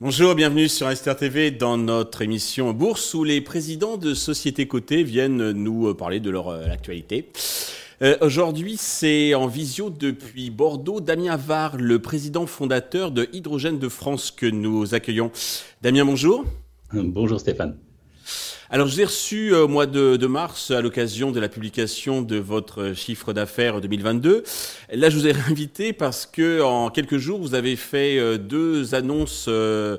Bonjour, bienvenue sur Esther TV dans notre émission Bourse où les présidents de sociétés cotées viennent nous parler de leur euh, actualité. Euh, Aujourd'hui, c'est en visio depuis Bordeaux, Damien Var, le président fondateur de Hydrogène de France que nous accueillons. Damien, bonjour. Bonjour Stéphane. Alors, je vous ai reçu euh, au mois de, mars à l'occasion de la publication de votre chiffre d'affaires 2022. Là, je vous ai invité parce que en quelques jours, vous avez fait euh, deux annonces. Euh,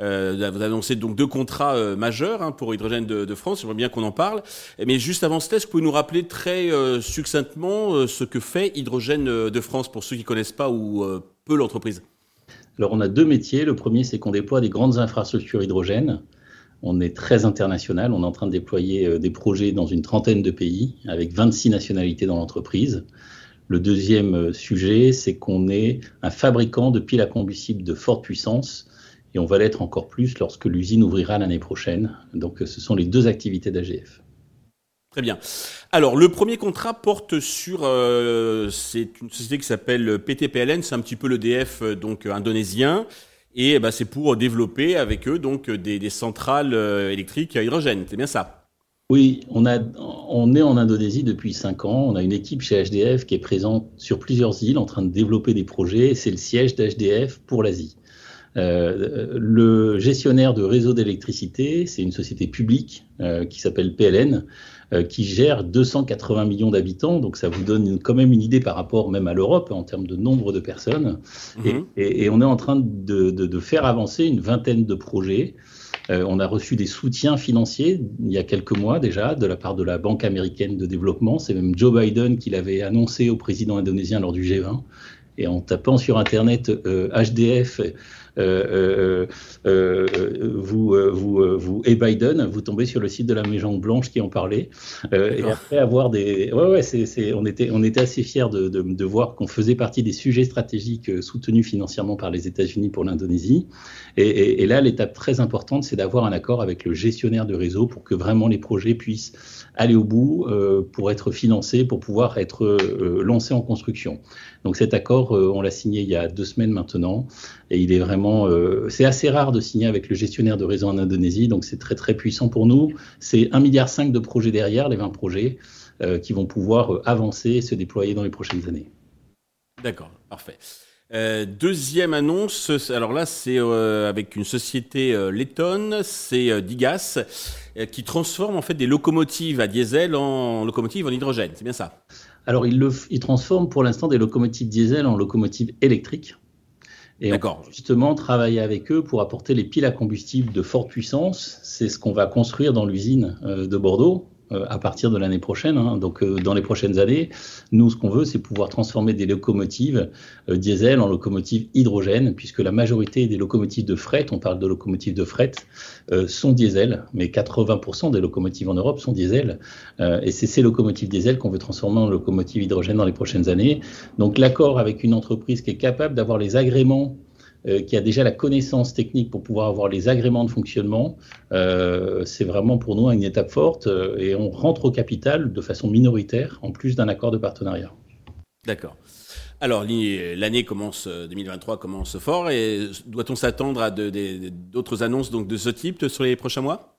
euh, vous annoncé donc deux contrats majeurs hein, pour Hydrogène de, de France. J'aimerais bien qu'on en parle. Mais juste avant ce test, vous pouvez nous rappeler très succinctement ce que fait Hydrogène de France pour ceux qui connaissent pas ou peu l'entreprise? Alors, on a deux métiers. Le premier, c'est qu'on déploie des grandes infrastructures hydrogène. On est très international. On est en train de déployer euh, des projets dans une trentaine de pays avec 26 nationalités dans l'entreprise. Le deuxième euh, sujet, c'est qu'on est un fabricant de piles à combustible de forte puissance et on va l'être encore plus lorsque l'usine ouvrira l'année prochaine. Donc euh, ce sont les deux activités d'AGF. Très bien. Alors le premier contrat porte sur, c'est une société qui s'appelle PTPLN, c'est un petit peu l'EDF donc indonésien. Et bah, c'est pour développer avec eux donc des, centrales euh, électriques à hydrogène. C'est bien ça Oui, on, a, on est en Indonésie depuis 5 ans. On a une équipe chez HDF qui est présente sur plusieurs îles en train de développer des projets. C'est le siège d'HDF pour l'Asie. Euh, le gestionnaire de réseau d'électricité, c'est une société publique euh, qui s'appelle PLN, euh, qui gère 280 millions d'habitants. Donc ça vous donne quand même une idée par rapport même à l'Europe en termes de nombre de personnes. Mhm. Et, et, on est en train de, de, de, faire avancer une vingtaine de projets. On a reçu des soutiens financiers il y a quelques mois déjà de la part de la Banque américaine de développement. C'est même Joe Biden qui l'avait annoncé au président indonésien lors du G20. Et en tapant sur Internet HDF euh, vous, vous, vous et Biden, vous tombez sur le site de la Maison Blanche qui en parlait. et après avoir des, ouais, ouais, c'est, on était, on était assez fiers de, de, de voir qu'on faisait partie des sujets stratégiques soutenus financièrement par les États-Unis pour l'Indonésie. Et, et, et là, l'étape très importante, c'est d'avoir un accord avec le gestionnaire de réseau pour que vraiment les projets puissent aller au bout, euh, pour être financés, pour pouvoir être euh, lancés en construction. Donc cet accord, euh, on l'a signé il y a deux semaines maintenant, et il est vraiment, euh, c'est assez rare de signer avec le gestionnaire de réseau en Indonésie, donc c'est très très puissant pour nous. C'est 1,5 milliard de projets derrière, les 20 projets, euh, qui vont pouvoir avancer et se déployer dans les prochaines années. D'accord, parfait. Euh, deuxième annonce, alors là c'est euh, avec une société euh, lettonne, c'est Digas, qui transforme en fait des locomotives à diesel en locomotives en hydrogène, c'est bien ça? Alors il, le, il transforme pour l'instant des locomotives diesel en locomotives électriques. Et on justement travailler avec eux pour apporter les piles à combustible de forte puissance. C'est ce qu'on va construire dans l'usine de Bordeaux euh, à partir de l'année prochaine. Hein. Donc, euh, dans les prochaines années, nous, ce qu'on veut, c'est pouvoir transformer des locomotives euh, diesel en locomotives hydrogène, puisque la majorité des locomotives de fret, on parle de locomotives de fret, sont diesel, mais 80% des locomotives en Europe sont diesel. et c'est ces locomotives diesel qu'on veut transformer en locomotives hydrogène dans les prochaines années. Donc, l'accord avec une entreprise qui est capable d'avoir les agréments euh, qui a déjà la connaissance technique pour pouvoir avoir les agréments de fonctionnement, euh, c'est vraiment pour nous une étape forte euh, et on rentre au capital de façon minoritaire en plus d'un accord de partenariat. D'accord. Alors l'année commence 2023 commence fort et doit-on s'attendre à d'autres annonces donc de ce type sur les prochains mois?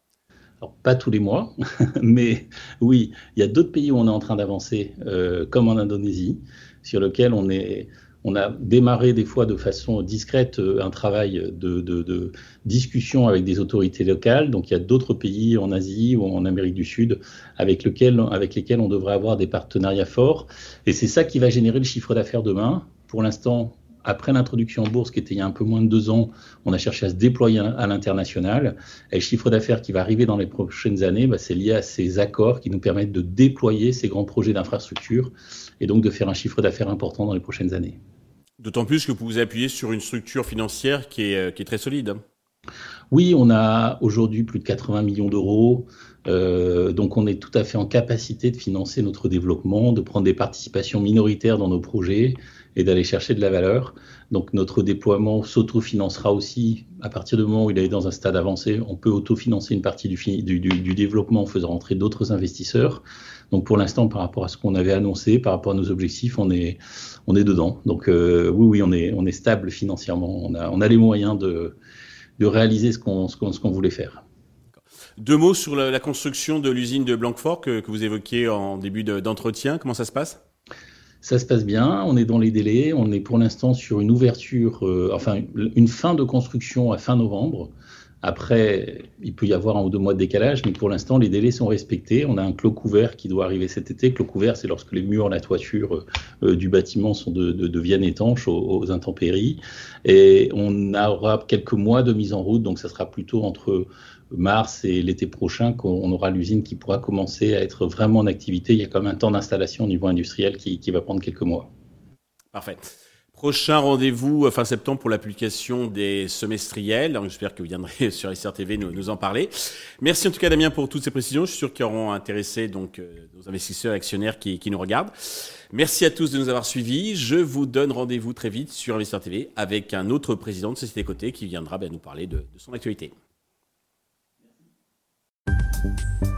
Alors, pas tous les mois, mais oui, il y a d'autres pays où on est en train d'avancer, euh, comme en Indonésie, sur lequel on est, on a démarré des fois de façon discrète euh, un travail de, discussion avec des autorités locales. Donc il y a d'autres pays en Asie ou en Amérique du Sud avec, lesquels on devrait avoir des partenariats forts. Et c'est ça qui va générer le chiffre d'affaires demain. Pour l'instant, après l'introduction en bourse, qui était il y a un peu moins de deux ans, on a cherché à se déployer à l'international. Et le chiffre d'affaires qui va arriver dans les prochaines années, bah, c'est lié à ces accords qui nous permettent de déployer ces grands projets d'infrastructure et donc de faire un chiffre d'affaires important dans les prochaines années. D'autant plus que vous vous appuyez sur une structure financière qui est, euh, très solide. Oui, on a aujourd'hui plus de 80 millions d'euros. Euh, donc on est tout à fait en capacité de financer notre développement, de prendre des participations minoritaires dans nos projets et d'aller chercher de la valeur. Donc notre déploiement s'autofinancera aussi à partir du moment où il est dans un stade avancé. On peut autofinancer une partie du, développement en faisant rentrer d'autres investisseurs. Donc pour l'instant, par rapport à ce qu'on avait annoncé, par rapport à nos objectifs, on est, on est dedans. Donc euh, oui, oui, on est, on est stable financièrement. On a, on a les moyens de, de réaliser ce qu'on ce qu'on voulait faire. Deux mots sur la, construction de l'usine de Blanquefort que, que, vous évoquiez en début d'entretien. Comment ça se passe? Ça se passe bien, on est dans les délais, on est pour l'instant sur une ouverture, euh, enfin une fin de construction à fin novembre. Après, il peut y avoir un ou deux mois de décalage, mais pour l'instant, les délais sont respectés. On a un clos couvert qui doit arriver cet été. Clos couvert, c'est lorsque les murs, la toiture euh, du bâtiment sont de, de, deviennent étanches aux, intempéries. Et on aura quelques mois de mise en route, donc ça sera plutôt entre mars et l'été prochain qu'on aura l'usine qui pourra commencer à être vraiment en activité. Il y a quand même un temps d'installation au niveau industriel qui, qui va prendre quelques mois. Parfait. Prochain rendez-vous euh, fin septembre pour la publication des semestriels. J'espère que vous viendrez sur SRTV nous, nous en parler. Merci en tout cas Damien pour toutes ces précisions. Je suis sûr qu'ils auront intéressé donc euh, nos investisseurs et actionnaires qui, qui, nous regardent. Merci à tous de nous avoir suivis. Je vous donne rendez-vous très vite sur Investir TV avec un autre président de Société Côté qui viendra ben, nous parler de son actualité. Merci.